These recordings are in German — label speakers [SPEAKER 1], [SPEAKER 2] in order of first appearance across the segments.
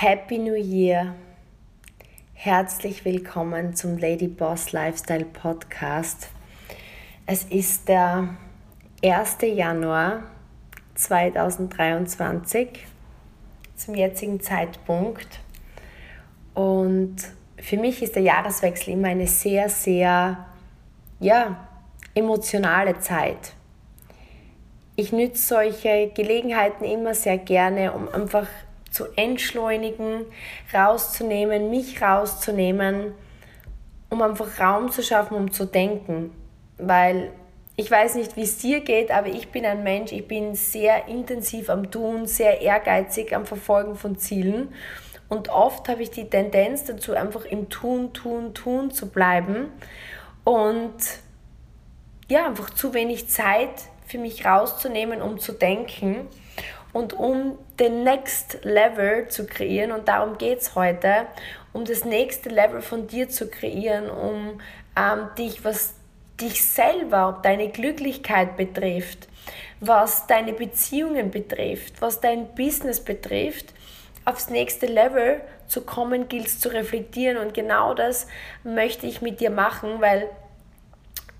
[SPEAKER 1] Happy New Year! Herzlich willkommen zum Lady Boss Lifestyle Podcast. Es ist der 1. Januar 2023 zum jetzigen Zeitpunkt und für mich ist der Jahreswechsel immer eine sehr, sehr ja, emotionale Zeit. Ich nütze solche Gelegenheiten immer sehr gerne, um einfach zu entschleunigen, rauszunehmen, mich rauszunehmen, um einfach Raum zu schaffen, um zu denken. Weil ich weiß nicht, wie es dir geht, aber ich bin ein Mensch, ich bin sehr intensiv am Tun, sehr ehrgeizig am Verfolgen von Zielen. Und oft habe ich die Tendenz dazu, einfach im Tun, Tun, Tun zu bleiben. Und ja, einfach zu wenig Zeit für mich rauszunehmen, um zu denken und um den Next Level zu kreieren. Und darum geht es heute, um das nächste Level von dir zu kreieren, um ähm, dich, was dich selber, deine Glücklichkeit betrifft, was deine Beziehungen betrifft, was dein Business betrifft, aufs nächste Level zu kommen, gilt es zu reflektieren. Und genau das möchte ich mit dir machen, weil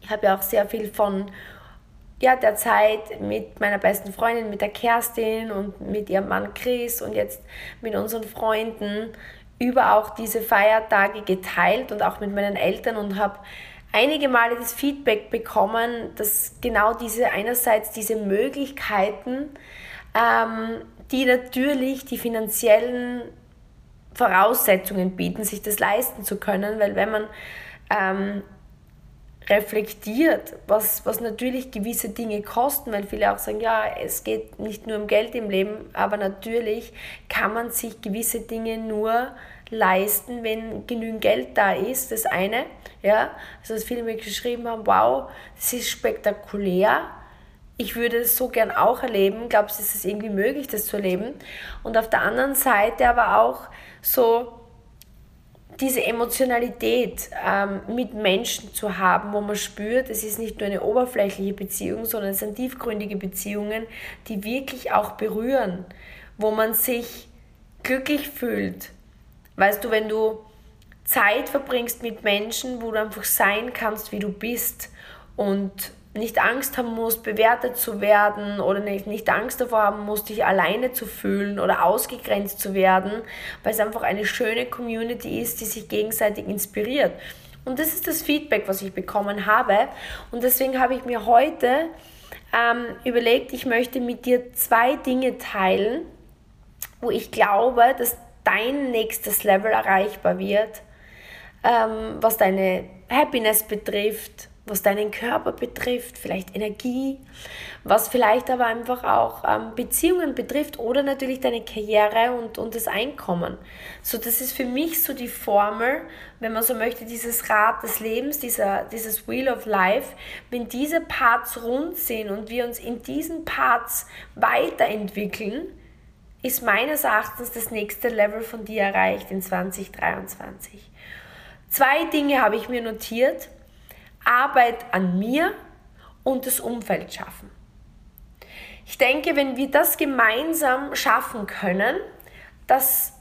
[SPEAKER 1] ich habe ja auch sehr viel von ja, der Zeit mit meiner besten Freundin, mit der Kerstin und mit ihrem Mann Chris und jetzt mit unseren Freunden über auch diese Feiertage geteilt und auch mit meinen Eltern und habe einige Male das Feedback bekommen, dass genau diese einerseits diese Möglichkeiten, ähm, die natürlich die finanziellen Voraussetzungen bieten, sich das leisten zu können, weil wenn man ähm, reflektiert, was, was natürlich gewisse Dinge kosten, weil viele auch sagen, ja, es geht nicht nur um Geld im Leben, aber natürlich kann man sich gewisse Dinge nur leisten, wenn genügend Geld da ist, das eine, ja, also dass viele mir geschrieben haben, wow, das ist spektakulär, ich würde es so gern auch erleben, glaubst du, ist es irgendwie möglich, das zu erleben? Und auf der anderen Seite aber auch so, diese Emotionalität ähm, mit Menschen zu haben, wo man spürt, es ist nicht nur eine oberflächliche Beziehung, sondern es sind tiefgründige Beziehungen, die wirklich auch berühren, wo man sich glücklich fühlt. Weißt du, wenn du Zeit verbringst mit Menschen, wo du einfach sein kannst, wie du bist und nicht Angst haben musst, bewertet zu werden oder nicht, Angst davor haben musst, dich alleine zu fühlen oder ausgegrenzt zu werden, weil es einfach eine schöne Community ist, die sich gegenseitig inspiriert. Und das ist das Feedback, was ich bekommen habe. Und deswegen habe ich mir heute ähm, überlegt, ich möchte mit dir zwei Dinge teilen, wo ich glaube, dass dein nächstes Level erreichbar wird, ähm, was deine Happiness betrifft, was deinen Körper betrifft, vielleicht Energie, was vielleicht aber einfach auch ähm, Beziehungen betrifft oder natürlich deine Karriere und, und das Einkommen. So, das ist für mich so die Formel, wenn man so möchte, dieses Rad des Lebens, dieser, dieses Wheel of Life. Wenn diese Parts rund sind und wir uns in diesen Parts weiterentwickeln, ist meines Erachtens das nächste Level von dir erreicht in 2023. Zwei Dinge habe ich mir notiert Arbeit an mir und das Umfeld schaffen. Ich denke, wenn wir das gemeinsam schaffen können, dass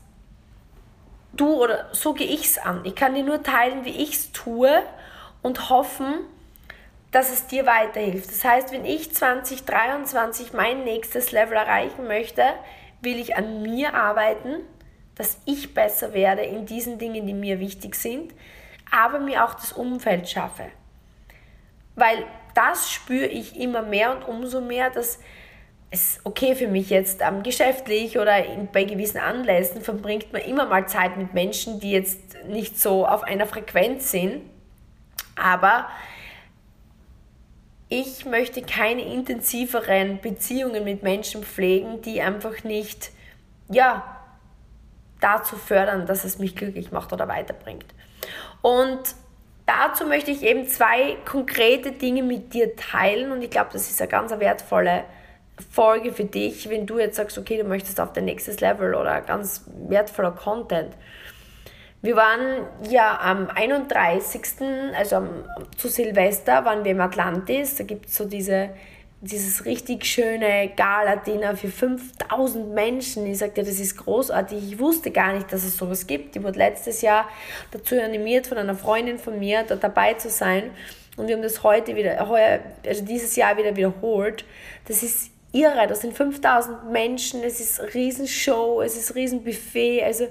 [SPEAKER 1] du oder so gehe ich es an. Ich kann dir nur teilen, wie ich es tue und hoffen, dass es dir weiterhilft. Das heißt, wenn ich 2023 mein nächstes Level erreichen möchte, will ich an mir arbeiten, dass ich besser werde in diesen Dingen, die mir wichtig sind, aber mir auch das Umfeld schaffe. Weil das spüre ich immer mehr und umso mehr, dass es okay für mich jetzt ähm, geschäftlich oder in, bei gewissen Anlässen verbringt man immer mal Zeit mit Menschen, die jetzt nicht so auf einer Frequenz sind. Aber ich möchte keine intensiveren Beziehungen mit Menschen pflegen, die einfach nicht, ja, dazu fördern, dass es mich glücklich macht oder weiterbringt. Und dazu möchte ich eben zwei konkrete Dinge mit dir teilen und ich glaube, das ist eine ganz wertvolle Folge für dich, wenn du jetzt sagst, okay, du möchtest auf dein nächstes Level oder ganz wertvoller Content. Wir waren ja am 31., also zu Silvester, waren wir im Atlantis. Da gibt es so diese dieses richtig schöne Gala-Dinner für 5000 Menschen. Ich sagte, das ist großartig. Ich wusste gar nicht, dass es sowas gibt. Ich wurde letztes Jahr dazu animiert, von einer Freundin von mir da dabei zu sein. Und wir haben das heute wieder, heuer, also dieses Jahr wieder wiederholt. Das ist irre. Das sind 5000 Menschen. Es ist Riesenshow. Es ist Riesenbuffet. Also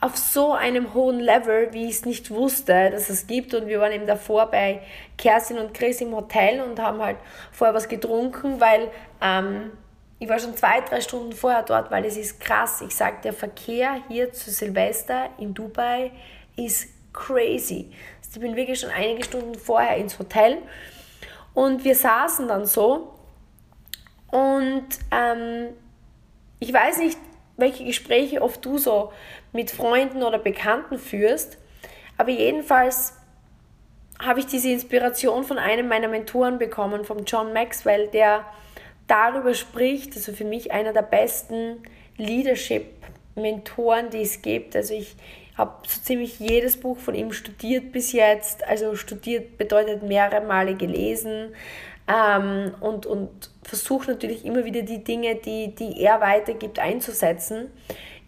[SPEAKER 1] auf so einem hohen Level, wie ich es nicht wusste, dass es gibt. Und wir waren eben davor bei Kerstin und Chris im Hotel und haben halt vorher was getrunken, weil ähm, ich war schon zwei, drei Stunden vorher dort, weil es ist krass. Ich sage, der Verkehr hier zu Silvester in Dubai ist crazy. Also ich bin wirklich schon einige Stunden vorher ins Hotel und wir saßen dann so und ähm, ich weiß nicht, welche Gespräche oft du so mit Freunden oder Bekannten führst. Aber jedenfalls habe ich diese Inspiration von einem meiner Mentoren bekommen, von John Maxwell, der darüber spricht, also für mich einer der besten Leadership-Mentoren, die es gibt. Also ich habe so ziemlich jedes Buch von ihm studiert bis jetzt. Also studiert bedeutet mehrere Male gelesen ähm, und, und versuche natürlich immer wieder die Dinge, die, die er weitergibt, einzusetzen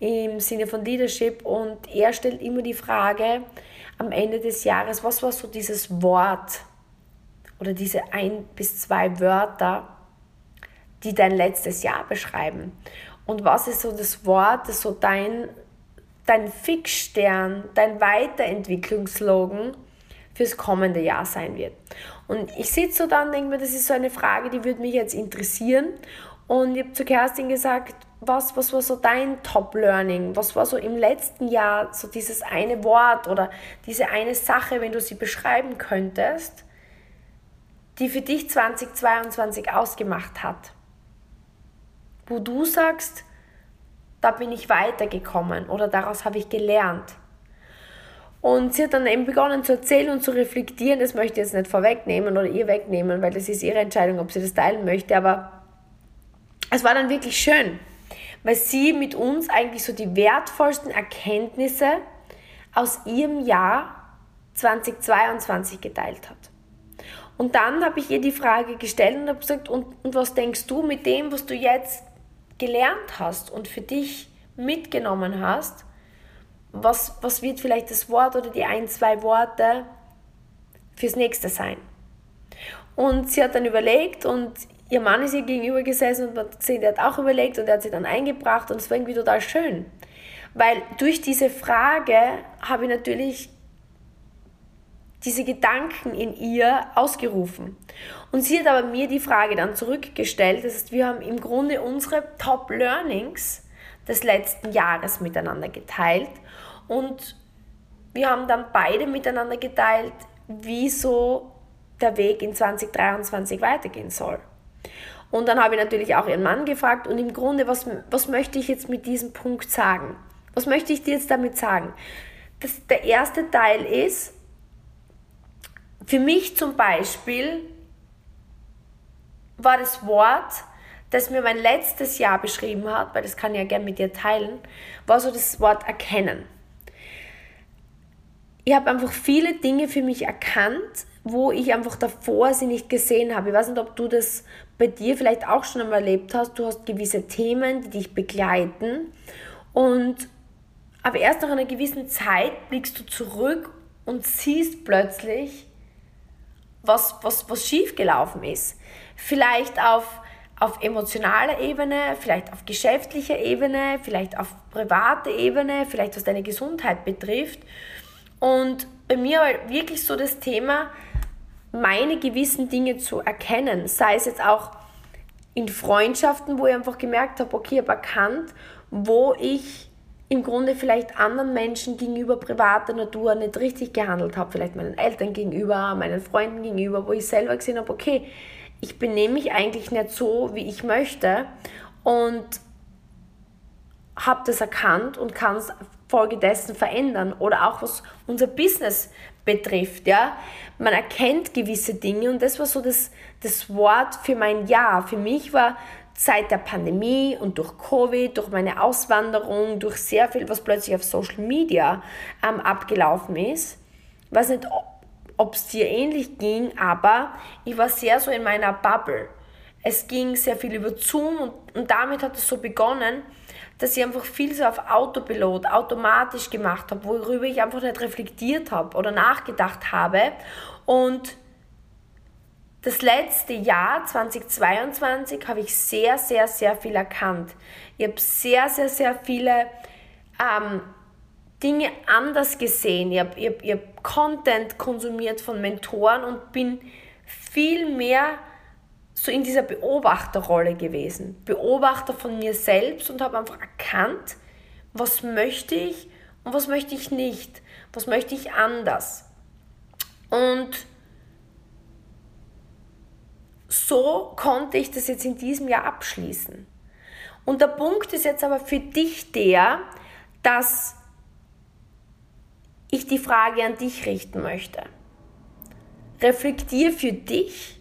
[SPEAKER 1] im Sinne von Leadership und er stellt immer die Frage am Ende des Jahres, was war so dieses Wort oder diese ein bis zwei Wörter, die dein letztes Jahr beschreiben? Und was ist so das Wort, das so dein, dein Fixstern, dein Weiterentwicklungsslogan fürs kommende Jahr sein wird? Und ich sitze so da und denke mir, das ist so eine Frage, die würde mich jetzt interessieren. Und ich habe zu Kerstin gesagt, was, was war so dein Top-Learning? Was war so im letzten Jahr so dieses eine Wort oder diese eine Sache, wenn du sie beschreiben könntest, die für dich 2022 ausgemacht hat? Wo du sagst, da bin ich weitergekommen oder daraus habe ich gelernt. Und sie hat dann eben begonnen zu erzählen und zu reflektieren. Das möchte ich jetzt nicht vorwegnehmen oder ihr wegnehmen, weil das ist ihre Entscheidung, ob sie das teilen möchte. Aber es war dann wirklich schön weil sie mit uns eigentlich so die wertvollsten Erkenntnisse aus ihrem Jahr 2022 geteilt hat. Und dann habe ich ihr die Frage gestellt und habe gesagt, und, und was denkst du mit dem, was du jetzt gelernt hast und für dich mitgenommen hast, was, was wird vielleicht das Wort oder die ein, zwei Worte fürs nächste sein? Und sie hat dann überlegt und ihr Mann ist ihr gegenüber gesessen und man hat gesehen, der hat auch überlegt und er hat sie dann eingebracht und es war irgendwie total schön. Weil durch diese Frage habe ich natürlich diese Gedanken in ihr ausgerufen. Und sie hat aber mir die Frage dann zurückgestellt. Das heißt, wir haben im Grunde unsere Top Learnings des letzten Jahres miteinander geteilt und wir haben dann beide miteinander geteilt, wie so der Weg in 2023 weitergehen soll. Und dann habe ich natürlich auch ihren Mann gefragt und im Grunde, was, was möchte ich jetzt mit diesem Punkt sagen? Was möchte ich dir jetzt damit sagen? Das, der erste Teil ist, für mich zum Beispiel war das Wort, das mir mein letztes Jahr beschrieben hat, weil das kann ich ja gerne mit dir teilen, war so das Wort erkennen. Ich habe einfach viele Dinge für mich erkannt, wo ich einfach davor sie nicht gesehen habe. Ich weiß nicht, ob du das bei dir vielleicht auch schon einmal erlebt hast. Du hast gewisse Themen, die dich begleiten und aber erst nach einer gewissen Zeit blickst du zurück und siehst plötzlich, was, was, was schiefgelaufen ist. Vielleicht auf, auf emotionaler Ebene, vielleicht auf geschäftlicher Ebene, vielleicht auf privater Ebene, vielleicht was deine Gesundheit betrifft. Und bei mir war wirklich so das Thema, meine gewissen Dinge zu erkennen, sei es jetzt auch in Freundschaften, wo ich einfach gemerkt habe, okay, ich habe erkannt, wo ich im Grunde vielleicht anderen Menschen gegenüber privater Natur nicht richtig gehandelt habe, vielleicht meinen Eltern gegenüber, meinen Freunden gegenüber, wo ich selber gesehen habe, okay, ich benehme mich eigentlich nicht so, wie ich möchte. Und habe das erkannt und kann es folgedessen verändern oder auch was unser Business betrifft, ja. Man erkennt gewisse Dinge und das war so das, das Wort für mein Jahr. Für mich war seit der Pandemie und durch Covid, durch meine Auswanderung, durch sehr viel, was plötzlich auf Social Media ähm, abgelaufen ist, weiß nicht, ob es dir ähnlich ging, aber ich war sehr so in meiner Bubble. Es ging sehr viel über Zoom und, und damit hat es so begonnen, dass ich einfach viel so auf Autopilot, automatisch gemacht habe, worüber ich einfach nicht reflektiert habe oder nachgedacht habe. Und das letzte Jahr, 2022, habe ich sehr, sehr, sehr viel erkannt. Ich habe sehr, sehr, sehr viele ähm, Dinge anders gesehen. Ich habe ich hab, ich hab Content konsumiert von Mentoren und bin viel mehr so in dieser Beobachterrolle gewesen. Beobachter von mir selbst und habe einfach erkannt, was möchte ich und was möchte ich nicht. Was möchte ich anders. Und so konnte ich das jetzt in diesem Jahr abschließen. Und der Punkt ist jetzt aber für dich der, dass ich die Frage an dich richten möchte. Reflektier für dich,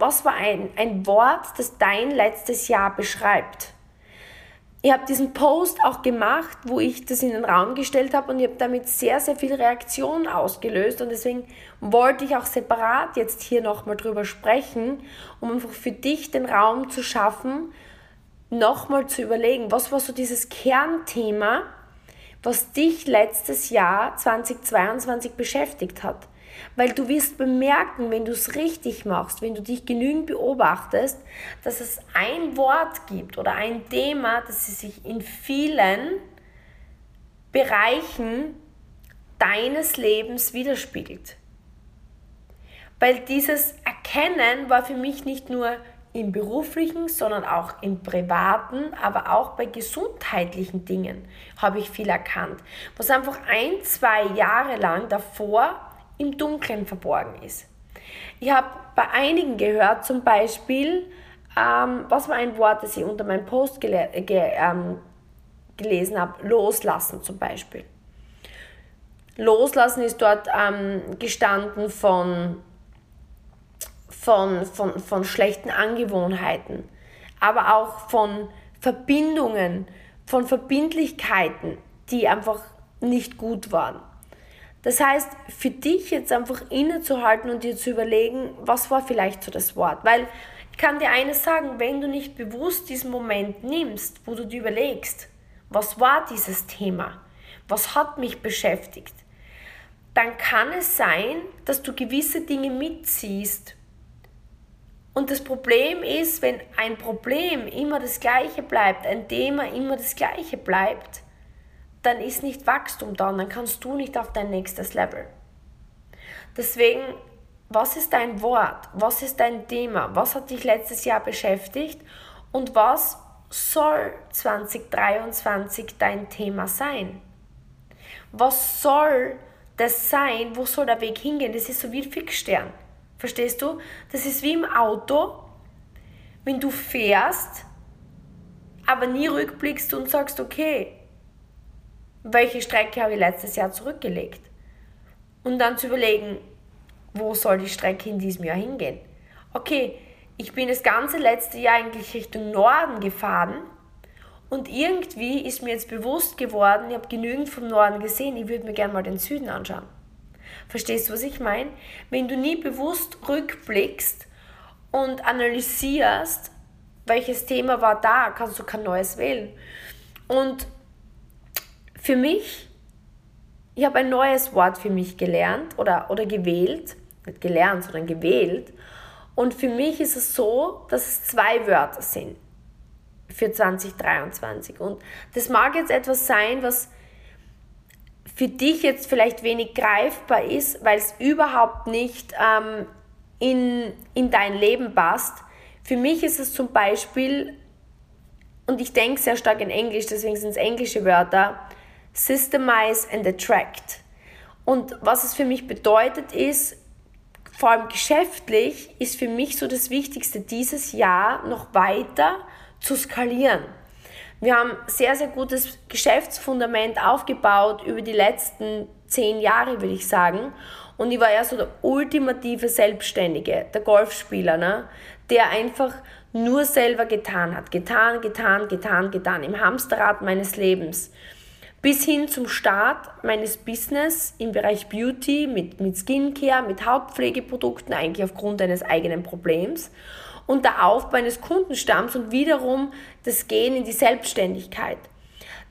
[SPEAKER 1] was war ein, ein Wort, das dein letztes Jahr beschreibt? Ich habe diesen Post auch gemacht, wo ich das in den Raum gestellt habe und ich habe damit sehr, sehr viele Reaktionen ausgelöst und deswegen wollte ich auch separat jetzt hier nochmal drüber sprechen, um einfach für dich den Raum zu schaffen, nochmal zu überlegen, was war so dieses Kernthema, was dich letztes Jahr 2022 beschäftigt hat. Weil du wirst bemerken, wenn du es richtig machst, wenn du dich genügend beobachtest, dass es ein Wort gibt oder ein Thema, das sich in vielen Bereichen deines Lebens widerspiegelt. Weil dieses Erkennen war für mich nicht nur im beruflichen, sondern auch im privaten, aber auch bei gesundheitlichen Dingen habe ich viel erkannt, was einfach ein, zwei Jahre lang davor im Dunkeln verborgen ist. Ich habe bei einigen gehört, zum Beispiel, ähm, was war ein Wort, das ich unter meinem Post gele ge ähm, gelesen habe, loslassen zum Beispiel. Loslassen ist dort ähm, gestanden von, von, von, von schlechten Angewohnheiten, aber auch von Verbindungen, von Verbindlichkeiten, die einfach nicht gut waren. Das heißt, für dich jetzt einfach innezuhalten und dir zu überlegen, was war vielleicht so das Wort. Weil ich kann dir eines sagen, wenn du nicht bewusst diesen Moment nimmst, wo du dir überlegst, was war dieses Thema, was hat mich beschäftigt, dann kann es sein, dass du gewisse Dinge mitziehst. Und das Problem ist, wenn ein Problem immer das gleiche bleibt, ein Thema immer das gleiche bleibt, dann ist nicht Wachstum da und dann kannst du nicht auf dein nächstes Level. Deswegen, was ist dein Wort? Was ist dein Thema? Was hat dich letztes Jahr beschäftigt? Und was soll 2023 dein Thema sein? Was soll das sein? Wo soll der Weg hingehen? Das ist so wie ein Fixstern. Verstehst du? Das ist wie im Auto, wenn du fährst, aber nie rückblickst und sagst, okay, welche Strecke habe ich letztes Jahr zurückgelegt. Und dann zu überlegen, wo soll die Strecke in diesem Jahr hingehen. Okay, ich bin das ganze letzte Jahr eigentlich Richtung Norden gefahren und irgendwie ist mir jetzt bewusst geworden, ich habe genügend vom Norden gesehen, ich würde mir gerne mal den Süden anschauen. Verstehst du, was ich meine? Wenn du nie bewusst rückblickst und analysierst, welches Thema war da, kannst du kein neues wählen. Und für mich, ich habe ein neues Wort für mich gelernt oder, oder gewählt, nicht gelernt, sondern gewählt. Und für mich ist es so, dass es zwei Wörter sind für 2023. Und das mag jetzt etwas sein, was für dich jetzt vielleicht wenig greifbar ist, weil es überhaupt nicht ähm, in, in dein Leben passt. Für mich ist es zum Beispiel, und ich denke sehr stark in Englisch, deswegen sind es englische Wörter, Systemize and Attract. Und was es für mich bedeutet ist, vor allem geschäftlich, ist für mich so das Wichtigste dieses Jahr noch weiter zu skalieren. Wir haben sehr, sehr gutes Geschäftsfundament aufgebaut über die letzten zehn Jahre, würde ich sagen. Und ich war ja so der ultimative Selbstständige, der Golfspieler, ne? der einfach nur selber getan hat. Getan, getan, getan, getan. Im Hamsterrad meines Lebens bis hin zum Start meines Business im Bereich Beauty mit, mit Skincare, mit Hautpflegeprodukten, eigentlich aufgrund eines eigenen Problems. und der Aufbau eines Kundenstamms und wiederum das Gehen in die Selbstständigkeit.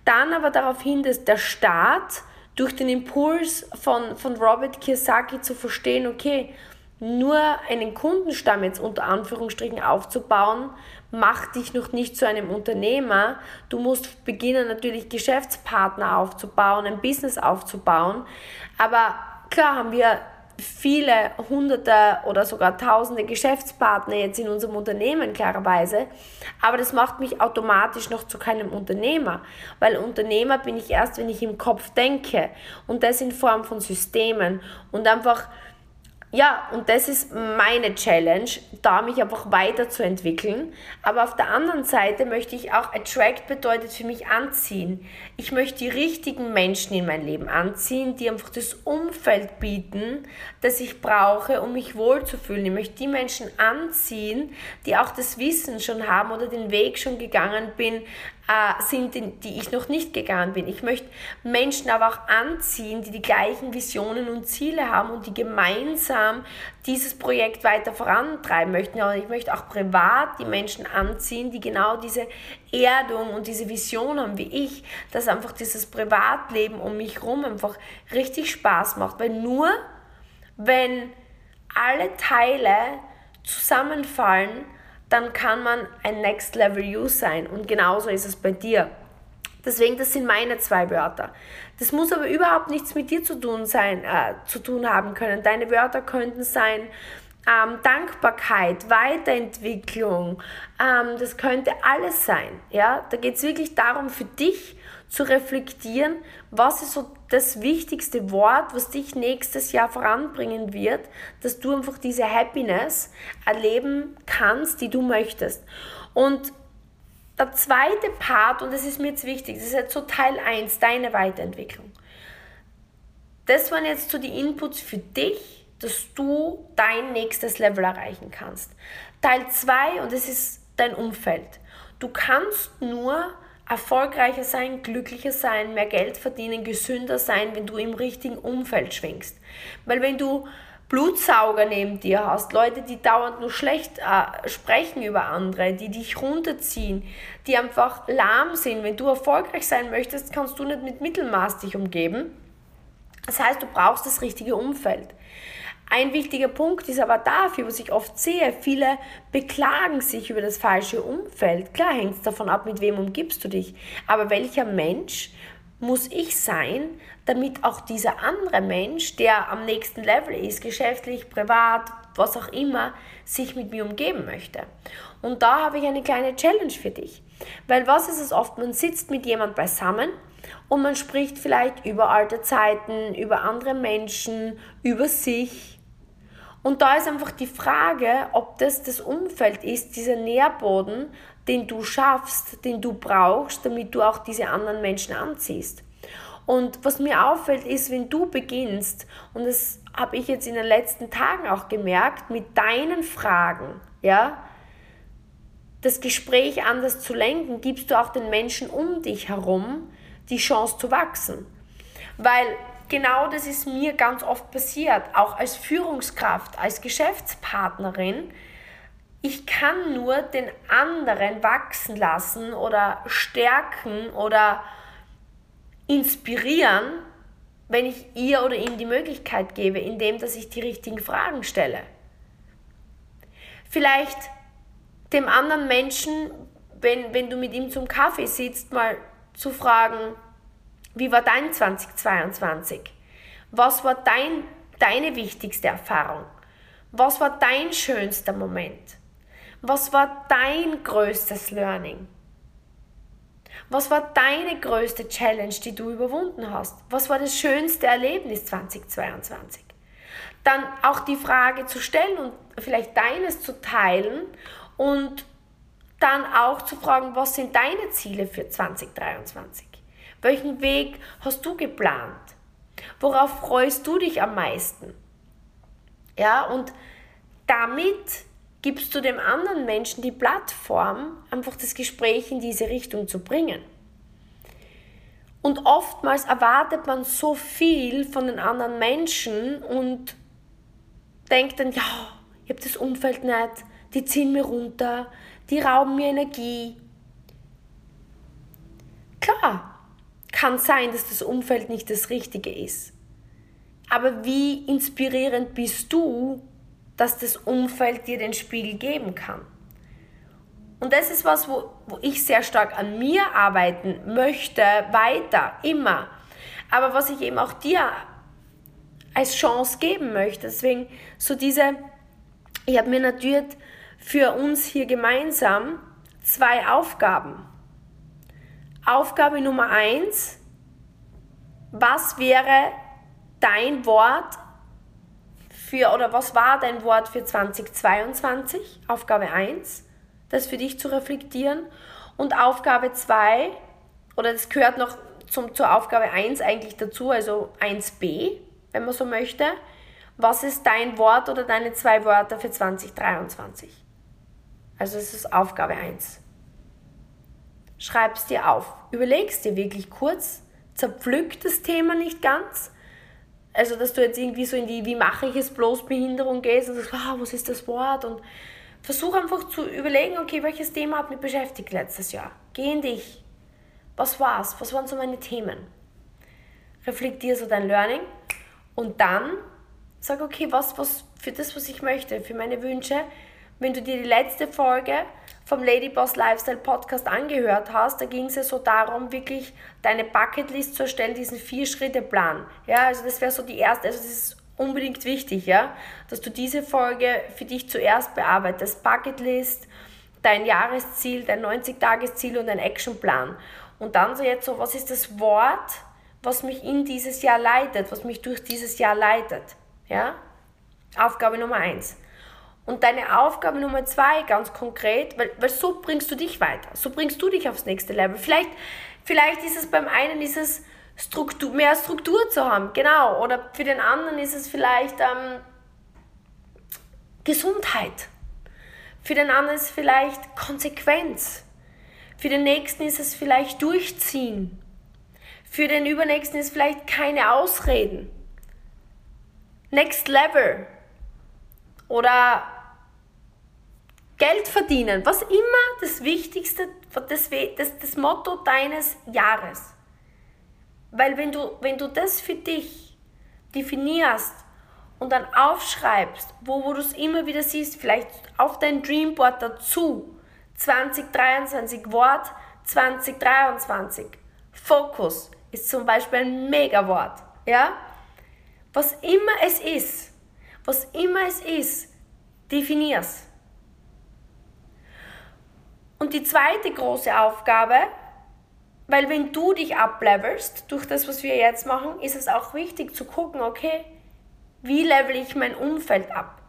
[SPEAKER 1] Dann aber darauf hin, dass der Staat durch den Impuls von, von Robert Kiyosaki zu verstehen, okay, nur einen Kundenstamm jetzt unter Anführungsstrichen aufzubauen, macht dich noch nicht zu einem Unternehmer. Du musst beginnen natürlich Geschäftspartner aufzubauen, ein Business aufzubauen. Aber klar haben wir viele hunderte oder sogar tausende Geschäftspartner jetzt in unserem Unternehmen, klarerweise. Aber das macht mich automatisch noch zu keinem Unternehmer, weil Unternehmer bin ich erst, wenn ich im Kopf denke und das in Form von Systemen und einfach ja, und das ist meine Challenge, da mich einfach weiterzuentwickeln. Aber auf der anderen Seite möchte ich auch attract bedeutet für mich anziehen. Ich möchte die richtigen Menschen in mein Leben anziehen, die einfach das Umfeld bieten, das ich brauche, um mich wohlzufühlen. Ich möchte die Menschen anziehen, die auch das Wissen schon haben oder den Weg schon gegangen bin, äh, sind, die ich noch nicht gegangen bin. Ich möchte Menschen aber auch anziehen, die die gleichen Visionen und Ziele haben und die gemeinsam dieses Projekt weiter vorantreiben möchten. Und ich möchte auch privat die Menschen anziehen, die genau diese Erdung und diese Vision haben wie ich, dass einfach dieses Privatleben um mich herum einfach richtig Spaß macht. Weil nur wenn alle Teile zusammenfallen, dann kann man ein Next Level You sein. Und genauso ist es bei dir. Deswegen, das sind meine zwei Wörter. Das muss aber überhaupt nichts mit dir zu tun sein, äh, zu tun haben können. Deine Wörter könnten sein ähm, Dankbarkeit, Weiterentwicklung. Ähm, das könnte alles sein. Ja, da geht es wirklich darum, für dich zu reflektieren, was ist so das wichtigste Wort, was dich nächstes Jahr voranbringen wird, dass du einfach diese Happiness erleben kannst, die du möchtest. Und der zweite Part, und das ist mir jetzt wichtig, das ist jetzt so Teil 1, deine Weiterentwicklung. Das waren jetzt so die Inputs für dich, dass du dein nächstes Level erreichen kannst. Teil 2, und das ist dein Umfeld. Du kannst nur erfolgreicher sein, glücklicher sein, mehr Geld verdienen, gesünder sein, wenn du im richtigen Umfeld schwingst. Weil wenn du Blutsauger neben dir hast, Leute, die dauernd nur schlecht äh, sprechen über andere, die dich runterziehen, die einfach lahm sind. Wenn du erfolgreich sein möchtest, kannst du nicht mit Mittelmaß dich umgeben. Das heißt, du brauchst das richtige Umfeld. Ein wichtiger Punkt ist aber dafür, was ich oft sehe, viele beklagen sich über das falsche Umfeld. Klar hängt es davon ab, mit wem umgibst du dich. Aber welcher Mensch muss ich sein, damit auch dieser andere Mensch, der am nächsten Level ist, geschäftlich, privat, was auch immer, sich mit mir umgeben möchte. Und da habe ich eine kleine Challenge für dich. Weil was ist es oft? Man sitzt mit jemand beisammen und man spricht vielleicht über alte Zeiten, über andere Menschen, über sich und da ist einfach die Frage, ob das das Umfeld ist, dieser Nährboden, den du schaffst, den du brauchst, damit du auch diese anderen Menschen anziehst. Und was mir auffällt, ist, wenn du beginnst, und das habe ich jetzt in den letzten Tagen auch gemerkt, mit deinen Fragen, ja, das Gespräch anders zu lenken, gibst du auch den Menschen um dich herum die Chance zu wachsen. Weil genau das ist mir ganz oft passiert, auch als Führungskraft, als Geschäftspartnerin. Ich kann nur den anderen wachsen lassen oder stärken oder inspirieren, wenn ich ihr oder ihm die Möglichkeit gebe, indem dass ich die richtigen Fragen stelle. Vielleicht dem anderen Menschen, wenn, wenn du mit ihm zum Kaffee sitzt, mal zu fragen, wie war dein 2022? Was war dein, deine wichtigste Erfahrung? Was war dein schönster Moment? Was war dein größtes Learning? Was war deine größte Challenge, die du überwunden hast? Was war das schönste Erlebnis 2022? Dann auch die Frage zu stellen und vielleicht deines zu teilen und dann auch zu fragen, was sind deine Ziele für 2023? Welchen Weg hast du geplant? Worauf freust du dich am meisten? Ja, und damit gibst du dem anderen Menschen die Plattform, einfach das Gespräch in diese Richtung zu bringen. Und oftmals erwartet man so viel von den anderen Menschen und denkt dann, ja, ich habe das Umfeld nicht, die ziehen mir runter, die rauben mir Energie. Klar, kann sein, dass das Umfeld nicht das Richtige ist. Aber wie inspirierend bist du, dass das Umfeld dir den Spiegel geben kann? Und das ist was, wo, wo ich sehr stark an mir arbeiten möchte, weiter, immer. Aber was ich eben auch dir als Chance geben möchte. Deswegen so diese, ich habe mir natürlich für uns hier gemeinsam zwei Aufgaben. Aufgabe Nummer eins, was wäre dein Wort für, oder was war dein Wort für 2022? Aufgabe 1, das für dich zu reflektieren. Und Aufgabe 2, oder das gehört noch zum, zur Aufgabe 1 eigentlich dazu, also 1b, wenn man so möchte. Was ist dein Wort oder deine zwei Wörter für 2023? Also es ist Aufgabe 1. Schreib es dir auf. Überlegst dir wirklich kurz, zerpflück das Thema nicht ganz. Also, dass du jetzt irgendwie so in die Wie mache ich es bloß Behinderung gehst und sagst, wow, was ist das Wort? Und versuch einfach zu überlegen, okay, welches Thema hat mich beschäftigt letztes Jahr? Geh in dich. Was war's? Was waren so meine Themen? Reflektier so dein Learning und dann sag, okay, was, was für das, was ich möchte, für meine Wünsche, wenn du dir die letzte Folge vom Ladyboss Lifestyle Podcast angehört hast, da ging es ja so darum, wirklich deine Bucketlist zu erstellen, diesen Vier-Schritte-Plan. Ja, also das wäre so die erste, also das ist unbedingt wichtig, ja, dass du diese Folge für dich zuerst bearbeitest. Bucketlist, dein Jahresziel, dein 90-Tages-Ziel und dein Actionplan. Und dann so jetzt so, was ist das Wort, was mich in dieses Jahr leitet, was mich durch dieses Jahr leitet. Ja? Aufgabe Nummer eins. Und deine Aufgabe Nummer zwei, ganz konkret, weil, weil so bringst du dich weiter, so bringst du dich aufs nächste Level. Vielleicht, vielleicht ist es beim einen ist es Struktur, mehr Struktur zu haben, genau. Oder für den anderen ist es vielleicht ähm, Gesundheit. Für den anderen ist es vielleicht Konsequenz. Für den nächsten ist es vielleicht Durchziehen. Für den übernächsten ist vielleicht keine Ausreden. Next Level. Oder Geld verdienen. Was immer das Wichtigste, das, das, das Motto deines Jahres. Weil wenn du, wenn du das für dich definierst und dann aufschreibst, wo, wo du es immer wieder siehst, vielleicht auf dein Dreamboard dazu, 2023 Wort 2023. Fokus ist zum Beispiel ein Megawort. Ja? Was immer es ist, was immer es ist, definier's. Und die zweite große Aufgabe, weil wenn du dich ablevelst durch das, was wir jetzt machen, ist es auch wichtig zu gucken, okay, wie level ich mein Umfeld ab?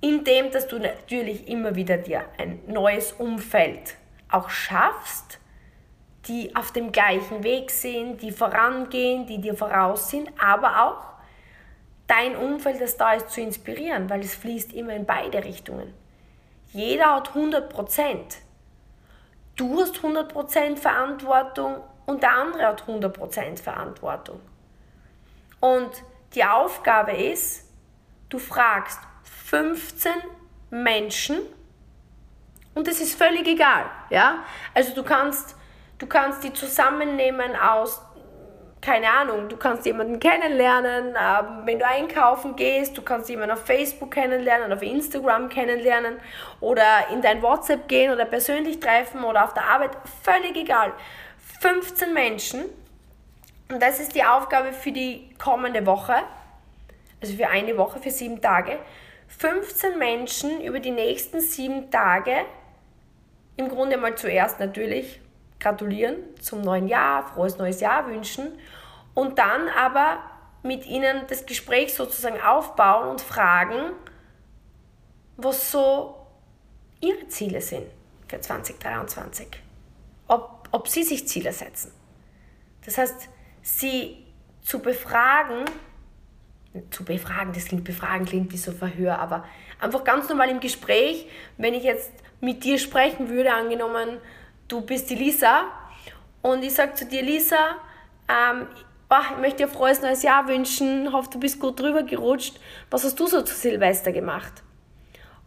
[SPEAKER 1] Indem, dass du natürlich immer wieder dir ein neues Umfeld auch schaffst, die auf dem gleichen Weg sind, die vorangehen, die dir voraus sind, aber auch dein Umfeld, das da ist, zu inspirieren, weil es fließt immer in beide Richtungen. Jeder hat 100 Prozent. Du hast 100 Prozent Verantwortung und der andere hat 100 Prozent Verantwortung. Und die Aufgabe ist, du fragst 15 Menschen und es ist völlig egal, ja? Also du kannst Du kannst die zusammennehmen aus, keine Ahnung, du kannst jemanden kennenlernen, ähm, wenn du einkaufen gehst, du kannst jemanden auf Facebook kennenlernen, auf Instagram kennenlernen oder in dein WhatsApp gehen oder persönlich treffen oder auf der Arbeit, völlig egal. 15 Menschen und das ist die Aufgabe für die kommende Woche, also für eine Woche, für sieben Tage. 15 Menschen über die nächsten sieben Tage, im Grunde mal zuerst natürlich, gratulieren zum neuen Jahr, frohes neues Jahr wünschen und dann aber mit ihnen das Gespräch sozusagen aufbauen und fragen, was so ihre Ziele sind für 2023. Ob, ob sie sich Ziele setzen. Das heißt, sie zu befragen, zu befragen, das klingt befragen, klingt wie so Verhör, aber einfach ganz normal im Gespräch, wenn ich jetzt mit dir sprechen würde, angenommen, du bist die Lisa und ich sage zu dir, Lisa, ähm, oh, ich möchte dir frohes neues Jahr wünschen, hoffe, du bist gut drüber gerutscht. Was hast du so zu Silvester gemacht?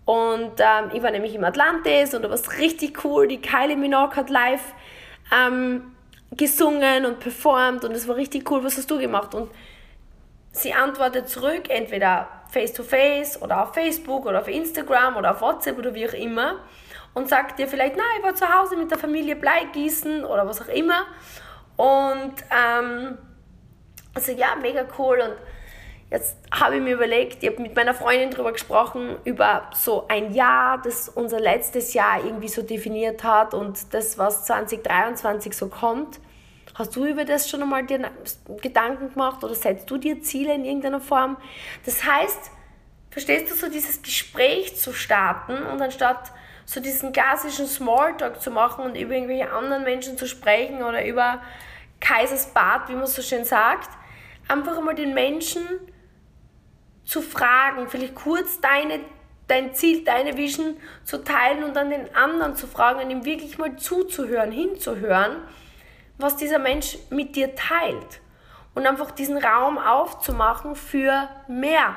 [SPEAKER 1] Und ähm, ich war nämlich im Atlantis und da war es richtig cool. Die Kylie Minogue hat live ähm, gesungen und performt und es war richtig cool. Was hast du gemacht? Und sie antwortet zurück, entweder face to face oder auf Facebook oder auf Instagram oder auf WhatsApp oder wie auch immer und sagt dir vielleicht, nein, ich war zu Hause mit der Familie Blei gießen oder was auch immer. Und ähm, also ja, mega cool. Und jetzt habe ich mir überlegt, ich habe mit meiner Freundin darüber gesprochen, über so ein Jahr, das unser letztes Jahr irgendwie so definiert hat und das, was 2023 so kommt. Hast du über das schon einmal dir Gedanken gemacht oder setzt du dir Ziele in irgendeiner Form? Das heißt, verstehst du so dieses Gespräch zu starten und anstatt so diesen klassischen Smalltalk zu machen und über irgendwelche anderen Menschen zu sprechen oder über Kaisersbad, wie man so schön sagt, einfach einmal den Menschen zu fragen, vielleicht kurz deine, dein Ziel, deine Vision zu teilen und dann den anderen zu fragen und ihm wirklich mal zuzuhören, hinzuhören was dieser Mensch mit dir teilt. Und einfach diesen Raum aufzumachen für mehr,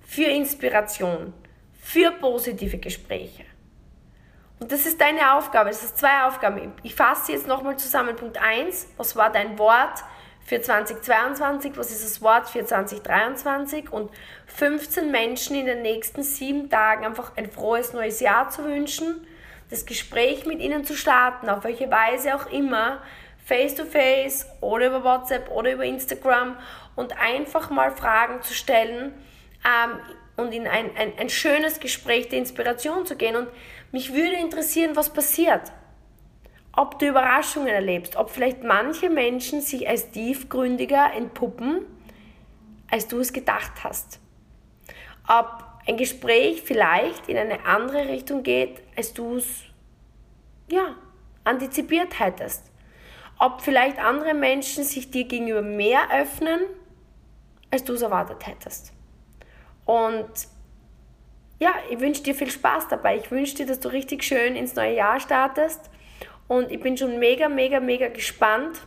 [SPEAKER 1] für Inspiration, für positive Gespräche. Und das ist deine Aufgabe, das sind zwei Aufgaben. Ich fasse jetzt nochmal zusammen. Punkt 1, was war dein Wort für 2022, was ist das Wort für 2023 und 15 Menschen in den nächsten sieben Tagen einfach ein frohes neues Jahr zu wünschen, das Gespräch mit ihnen zu starten, auf welche Weise auch immer, face-to-face oder über WhatsApp oder über Instagram und einfach mal Fragen zu stellen ähm, und in ein, ein, ein schönes Gespräch der Inspiration zu gehen. Und mich würde interessieren, was passiert. Ob du Überraschungen erlebst, ob vielleicht manche Menschen sich als tiefgründiger entpuppen, als du es gedacht hast. Ob ein Gespräch vielleicht in eine andere Richtung geht, als du es ja, antizipiert hättest ob vielleicht andere Menschen sich dir gegenüber mehr öffnen, als du es erwartet hättest. Und ja, ich wünsche dir viel Spaß dabei. Ich wünsche dir, dass du richtig schön ins neue Jahr startest. Und ich bin schon mega, mega, mega gespannt,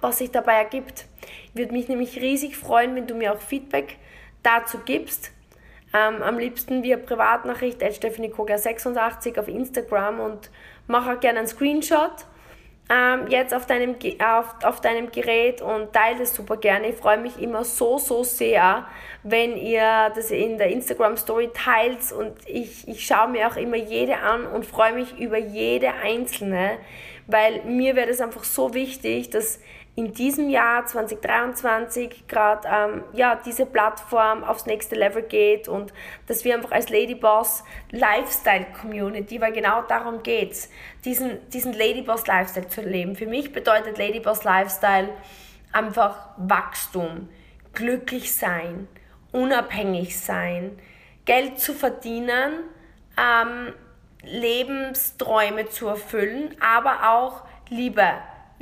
[SPEAKER 1] was sich dabei ergibt. Ich würde mich nämlich riesig freuen, wenn du mir auch Feedback dazu gibst. Ähm, am liebsten via Privatnachricht at stephaniekogler86 auf Instagram und mach auch gerne einen Screenshot ähm, jetzt auf deinem, auf, auf deinem Gerät und teile es super gerne. Ich freue mich immer so, so sehr, wenn ihr das in der Instagram Story teilt und ich, ich schaue mir auch immer jede an und freue mich über jede einzelne, weil mir wäre es einfach so wichtig, dass in diesem Jahr 2023 gerade ähm, ja, diese Plattform aufs nächste Level geht und dass wir einfach als Ladyboss Lifestyle Community, weil genau darum geht es, diesen, diesen Ladyboss Lifestyle zu leben. Für mich bedeutet Ladyboss Lifestyle einfach Wachstum, glücklich sein, unabhängig sein, Geld zu verdienen, ähm, Lebensträume zu erfüllen, aber auch Liebe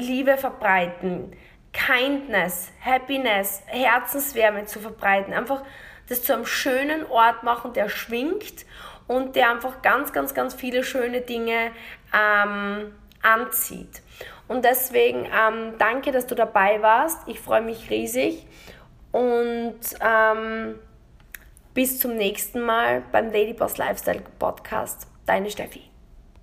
[SPEAKER 1] Liebe verbreiten, Kindness, Happiness, Herzenswärme zu verbreiten. Einfach das zu einem schönen Ort machen, der schwingt und der einfach ganz, ganz, ganz viele schöne Dinge ähm, anzieht. Und deswegen ähm, danke, dass du dabei warst. Ich freue mich riesig und ähm, bis zum nächsten Mal beim Ladyboss Lifestyle Podcast. Deine Steffi.